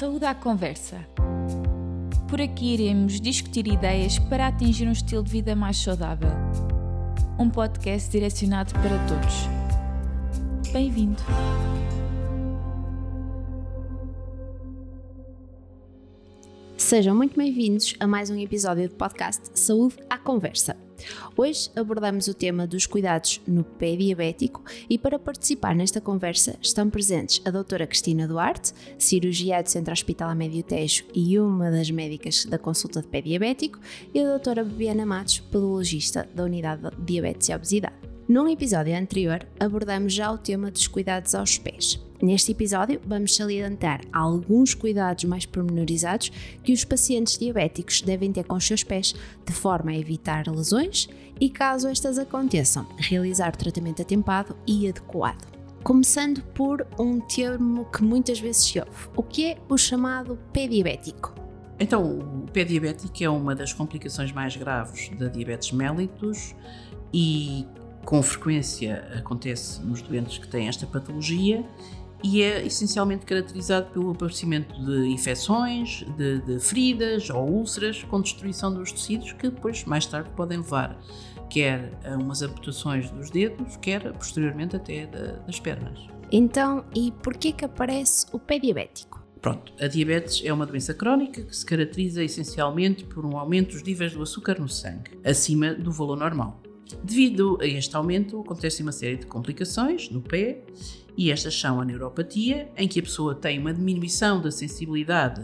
Saúde à Conversa. Por aqui iremos discutir ideias para atingir um estilo de vida mais saudável. Um podcast direcionado para todos. Bem-vindo! Sejam muito bem-vindos a mais um episódio do podcast Saúde à Conversa. Hoje abordamos o tema dos cuidados no pé diabético e para participar nesta conversa estão presentes a doutora Cristina Duarte, cirurgiã do Centro Hospitalar Médio Tejo e uma das médicas da consulta de pé diabético, e a doutora Bebiana Matos, podologista da Unidade de Diabetes e Obesidade. Num episódio anterior abordamos já o tema dos cuidados aos pés. Neste episódio, vamos salientar alguns cuidados mais pormenorizados que os pacientes diabéticos devem ter com os seus pés, de forma a evitar lesões e, caso estas aconteçam, realizar o tratamento atempado e adequado. Começando por um termo que muitas vezes se ouve: o que é o chamado pé diabético? Então, o pé diabético é uma das complicações mais graves da diabetes mellitus e com frequência acontece nos doentes que têm esta patologia e é essencialmente caracterizado pelo aparecimento de infecções, de, de, feridas ou úlceras com destruição dos tecidos que depois, mais tarde, podem levar quer a umas amputações dos dedos, quer posteriormente até das pernas. Então, e por que que aparece o pé diabético? Pronto, a diabetes é uma doença crónica que se caracteriza essencialmente por um aumento dos níveis do açúcar no sangue, acima do valor normal. Devido a este aumento, acontece uma série de complicações no pé e estas são a neuropatia, em que a pessoa tem uma diminuição da sensibilidade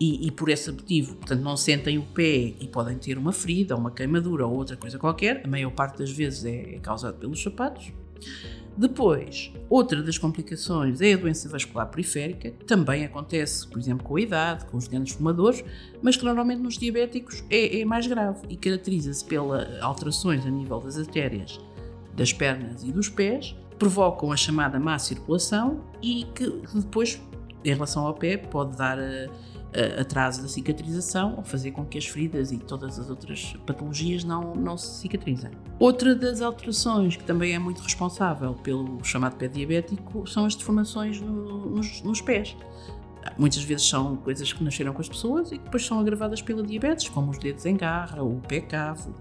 e, e, por esse motivo, portanto, não sentem o pé e podem ter uma ferida, uma queimadura ou outra coisa qualquer. A maior parte das vezes é, é causado pelos sapatos. Depois, outra das complicações é a doença vascular periférica, que também acontece, por exemplo, com a idade, com os grandes fumadores, mas que normalmente nos diabéticos é, é mais grave e caracteriza-se pelas alterações a nível das artérias das pernas e dos pés, provocam a chamada má circulação e que depois, em relação ao pé, pode dar a, atraso da cicatrização ou fazer com que as feridas e todas as outras patologias não, não se cicatrizem. Outra das alterações que também é muito responsável pelo chamado pé diabético são as deformações no, nos, nos pés. Muitas vezes são coisas que nasceram com as pessoas e que depois são agravadas pela diabetes, como os dedos em garra, o pé cavo,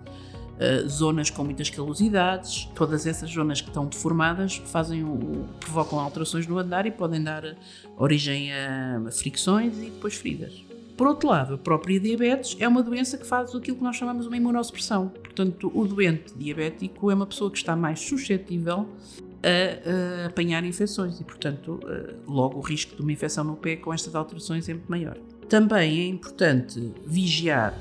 Uh, zonas com muitas calosidades, todas essas zonas que estão deformadas fazem o, provocam alterações no andar e podem dar origem a fricções e depois feridas. Por outro lado, a própria diabetes é uma doença que faz aquilo que nós chamamos uma imunossupressão. Portanto, o doente diabético é uma pessoa que está mais suscetível a, a apanhar infecções e, portanto, uh, logo o risco de uma infecção no pé com estas alterações é muito maior. Também é importante vigiar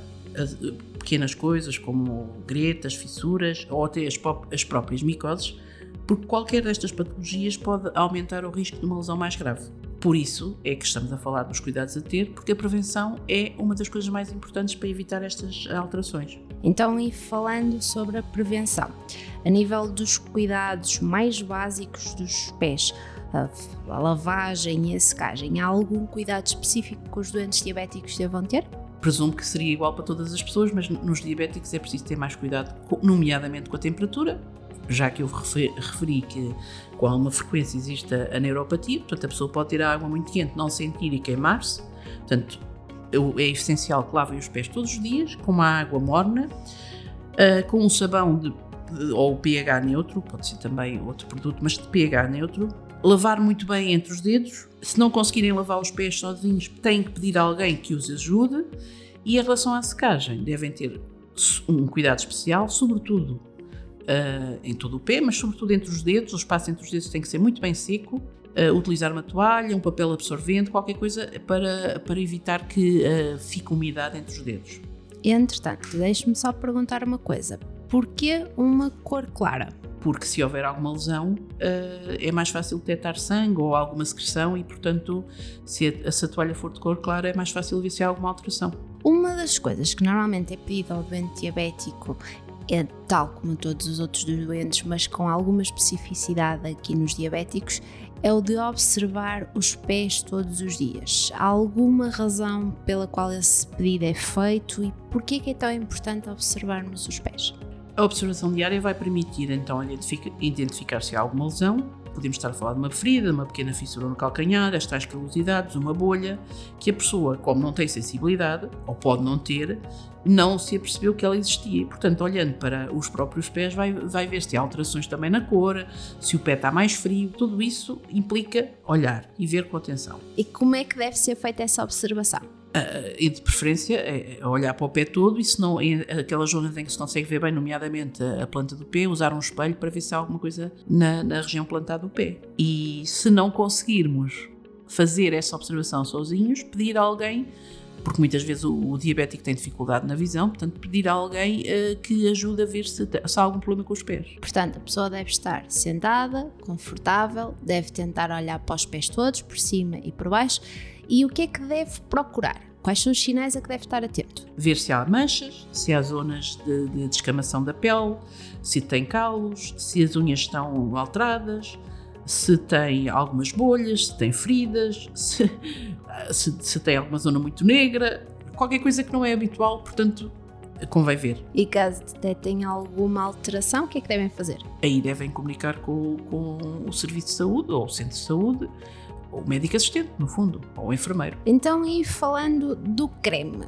pequenas coisas como gretas, fissuras ou até as, as próprias micoses, porque qualquer destas patologias pode aumentar o risco de uma lesão mais grave. Por isso é que estamos a falar dos cuidados a ter, porque a prevenção é uma das coisas mais importantes para evitar estas alterações. Então, e falando sobre a prevenção, a nível dos cuidados mais básicos dos pés, a lavagem e a secagem, há algum cuidado específico que os doentes diabéticos devam ter? Presumo que seria igual para todas as pessoas, mas nos diabéticos é preciso ter mais cuidado, nomeadamente com a temperatura, já que eu referi que com alguma frequência existe a neuropatia, portanto a pessoa pode ter a água muito quente, não sentir e queimar-se, portanto é essencial que lavem os pés todos os dias com uma água morna, uh, com um sabão de, ou pH neutro, pode ser também outro produto, mas de pH neutro, lavar muito bem entre os dedos. Se não conseguirem lavar os pés sozinhos, têm que pedir a alguém que os ajude. E em relação à secagem, devem ter um cuidado especial, sobretudo uh, em todo o pé, mas sobretudo entre os dedos. O espaço entre os dedos tem que ser muito bem seco. Uh, utilizar uma toalha, um papel absorvente, qualquer coisa para, para evitar que uh, fique umidade entre os dedos. Entretanto, deixe-me só perguntar uma coisa: porquê uma cor clara? Porque se houver alguma lesão uh, é mais fácil detectar sangue ou alguma secreção e, portanto, se a, se a toalha for de cor clara é mais fácil ver se há alguma alteração. Uma das coisas que normalmente é pedido ao doente diabético é tal como todos os outros doentes, mas com alguma especificidade aqui nos diabéticos, é o de observar os pés todos os dias. Há alguma razão pela qual esse pedido é feito e por que é tão importante observarmos os pés? A observação diária vai permitir então identificar se há alguma lesão podemos estar a falar de uma ferida, uma pequena fissura no calcanhar, as tais calosidades, uma bolha, que a pessoa, como não tem sensibilidade, ou pode não ter, não se apercebeu que ela existia. E, portanto, olhando para os próprios pés, vai, vai ver se há alterações também na cor, se o pé está mais frio, tudo isso implica olhar e ver com atenção. E como é que deve ser feita essa observação? Uh, e de preferência é, é olhar para o pé todo e se não, aquelas zonas em que se consegue ver bem, nomeadamente a, a, planta do pé, usar um espelho para ver se há alguma coisa na, na região plantada do pé. E se não conseguirmos fazer essa observação sozinhos, pedir a alguém porque muitas vezes o, o, diabético tem dificuldade na visão, portanto, pedir a alguém uh, que ajude a ver se, se, há algum problema com os pés. Portanto, a pessoa deve estar sentada, confortável, deve tentar olhar para os pés todos, por cima e por baixo, e o que é que deve procurar? Quais são os sinais a que deve estar atento? Ver se há manchas, se há zonas de, de descamação da pele, se tem calos, se as unhas estão alteradas, se tem algumas bolhas, se tem feridas, se, se, se, tem alguma zona muito negra, qualquer coisa que não é habitual, portanto, convém ver. E caso detectem alguma alteração, o que é que devem fazer? Aí devem comunicar com, com o Serviço de Saúde ou o Centro de Saúde, ou o médico assistente, no fundo, ou enfermeiro. Então, e falando do creme,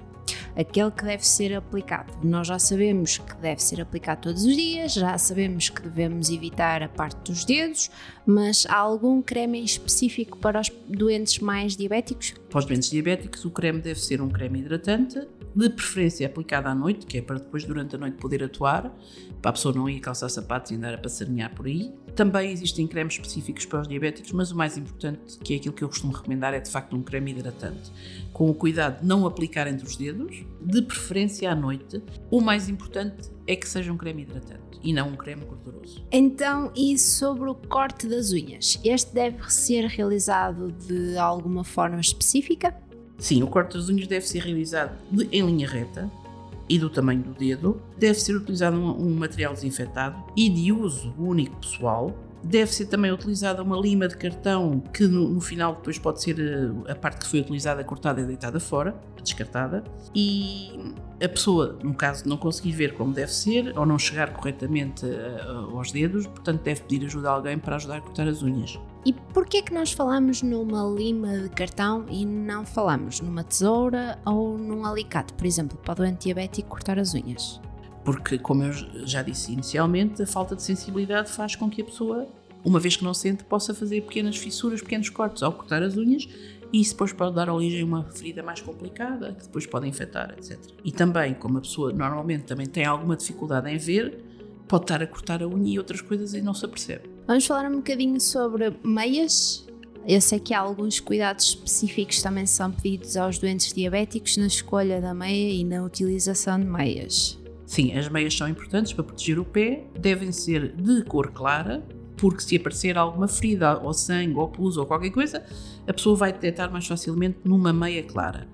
aquele que deve ser aplicado. Nós já sabemos que deve ser aplicado todos os dias, já sabemos que devemos evitar a parte dos dedos, mas há algum creme específico para os doentes mais diabéticos? Para os doentes diabéticos, o creme deve ser um creme hidratante, de preferência aplicado à noite, que é para depois durante a noite poder atuar, para a pessoa não ir calçar sapatos e andar a passarinhar por aí. Também existem cremes específicos para os diabéticos, mas o mais importante, que é aquilo que eu costumo recomendar, é de facto um creme hidratante. Com o cuidado de não aplicar entre os dedos, de preferência à noite. O mais importante é que seja um creme hidratante e não um creme gorduroso. Então, e sobre o corte das unhas? Este deve ser realizado de alguma forma específica? Sim, o corte das unhas deve ser realizado em linha reta e do tamanho do dedo. Deve ser utilizado um, um material desinfetado e de uso único pessoal. Deve ser também utilizada uma lima de cartão que no, no, final depois pode ser a, eh, a parte que foi utilizada cortada e deitada fora, descartada. E a pessoa, no caso de não conseguir ver como deve ser ou não chegar corretamente uh, aos dedos, portanto deve pedir ajuda a alguém para ajudar a cortar as unhas. E porquê que nós falamos numa lima de cartão e não falamos numa tesoura ou num alicate, por exemplo, para o doente diabético cortar as unhas? Porque, como eu já disse inicialmente, a falta de sensibilidade faz com que a pessoa, uma vez que não sente, possa fazer pequenas fissuras, pequenos cortes ao cortar as unhas e isso depois pode dar origem a uma ferida mais complicada, que depois pode infectar, etc. E também, como a pessoa normalmente também tem alguma dificuldade em ver, pode estar a cortar a unha e outras coisas e não se apercebe. Vamos falar um bocadinho sobre meias. Eu sei que há alguns cuidados específicos também são pedidos aos doentes diabéticos na escolha da meia e na utilização de meias. Sim, as meias são importantes para proteger o pé, devem ser de cor clara, porque se aparecer alguma ferida ou sangue ou pus ou qualquer coisa, a pessoa vai detectar mais facilmente numa meia clara.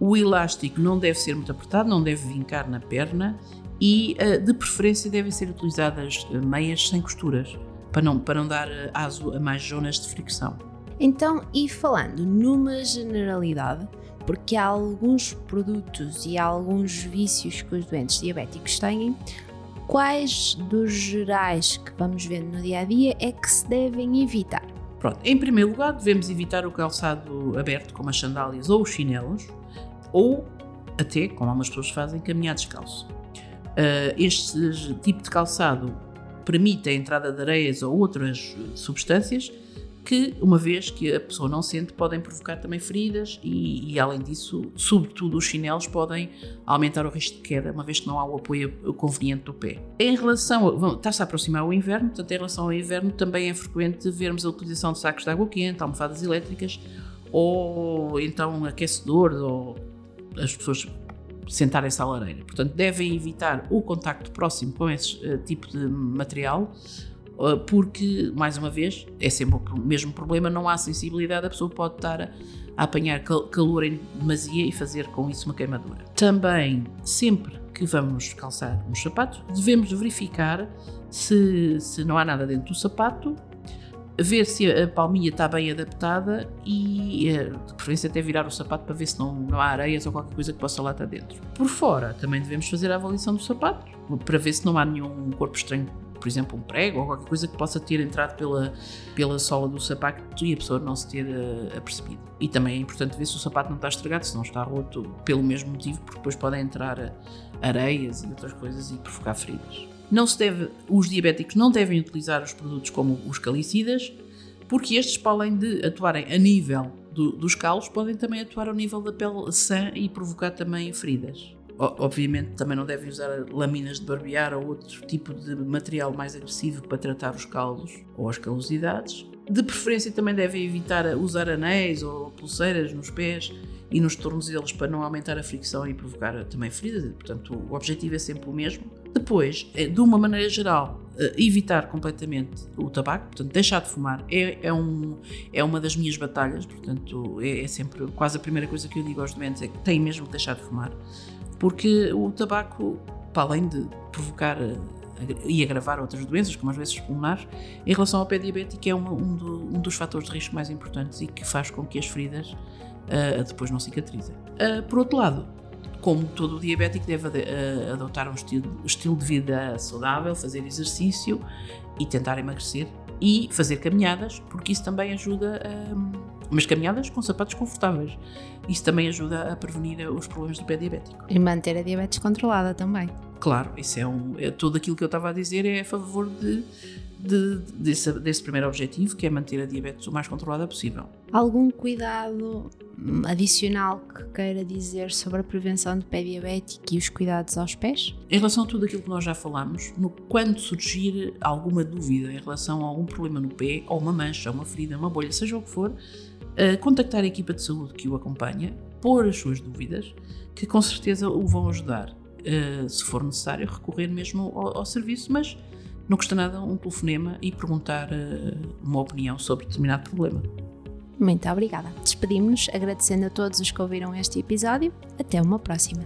O elástico não deve ser muito apertado, não deve vincar na perna e, eh, de preferência, devem ser utilizadas eh, meias sem costuras para não, para não dar eh, aso a mais zonas de fricção. Então, e falando numa generalidade, porque há alguns produtos e há alguns vícios que os doentes diabéticos têm, quais dos gerais que vamos vendo no dia a dia é que se devem evitar? Pronto, em primeiro lugar, devemos evitar o calçado aberto, como as sandálias ou os chinelos, ou até, como algumas pessoas fazem, caminhar descalço. Uh, este tipo de calçado permite a entrada de areias ou outras substâncias que, uma vez que a pessoa não sente, podem provocar também feridas e, e, além disso, sobretudo os chinelos podem aumentar o risco de queda, uma vez que não há o apoio conveniente do pé. Em relação, está-se a aproximar o inverno, portanto, em relação ao inverno também é frequente vermos a utilização de sacos de água quente, almofadas elétricas ou então aquecedores ou as pessoas sentarem-se à lareira. Portanto, devem evitar o contacto próximo com esse uh, tipo de material, uh, porque, mais uma vez, é sempre o mesmo problema, não há sensibilidade, a pessoa pode estar a, a apanhar cal calor em demasia e fazer com isso uma queimadura. Também, sempre que vamos calçar uns sapatos, devemos verificar se, se não há nada dentro do sapato ver se a palmilha está bem adaptada e, eh, de preferência, até virar o sapato para ver se não, não há areias ou qualquer coisa que possa lá estar dentro. Por fora, também devemos fazer a avaliação do sapato para ver se não há nenhum corpo estranho, por exemplo, um prego ou qualquer coisa que possa ter entrado pela, pela sola do sapato e a pessoa não se ter uh, apercebido. E também é importante ver se o sapato não está estragado, se não está roto pelo mesmo motivo, porque depois podem entrar eh, areias e outras coisas e provocar feridas. Não se deve, os diabéticos não devem utilizar os produtos como os calicidas, porque estes, para além de atuarem a nível do, dos calos, podem também atuar ao nível da pele sã e provocar também feridas. Obviamente também não devem usar lâminas de barbear ou outro tipo de material mais agressivo para tratar os calos ou as calosidades. De preferência também devem evitar usar anéis ou pulseiras nos pés e nos tornozelos para não aumentar a fricção e provocar também feridas. Portanto, o objetivo é sempre o mesmo. Depois, é, de uma maneira geral, eh, evitar completamente o tabaco, portanto, deixar de fumar é, é, um, é uma das minhas batalhas, portanto, é, é, sempre quase a primeira coisa que eu digo aos doentes é que têm mesmo de deixar de fumar, porque o tabaco, para além de provocar eh, e agravar outras doenças, como as doenças pulmonares, em relação ao pé diabético é uma, um, do, um, dos fatores de risco mais importantes e que faz com que as feridas uh, depois não cicatrizem. Uh, por outro lado, como todo diabético deve uh, adotar um estilo, de vida saudável, fazer exercício e tentar emagrecer e fazer caminhadas, porque isso também ajuda a. Mas caminhadas com sapatos confortáveis. Isso também ajuda a prevenir os problemas do pé diabético. E manter a diabetes controlada também. Claro, isso é um. É, tudo aquilo que eu estava a dizer é a favor de de, desse, desse primeiro objetivo, que é manter a diabetes o mais controlada possível. Algum cuidado adicional que queira dizer sobre a prevenção de pé diabético e os cuidados aos pés? Em relação a tudo aquilo que nós já falamos, no, quando surgir alguma dúvida em relação a algum problema no pé, ou uma mancha, uma ferida, uma bolha, seja o que for, uh, contactar a equipa de saúde que o acompanha, pôr as suas dúvidas, que com certeza o vão ajudar. Uh, se for necessário, recorrer mesmo ao, ao serviço, mas não custa nada um telefonema e perguntar uh, uma opinião sobre determinado problema. Muito obrigada. Despedimos-nos agradecendo a todos os que ouviram este episódio. Até uma próxima.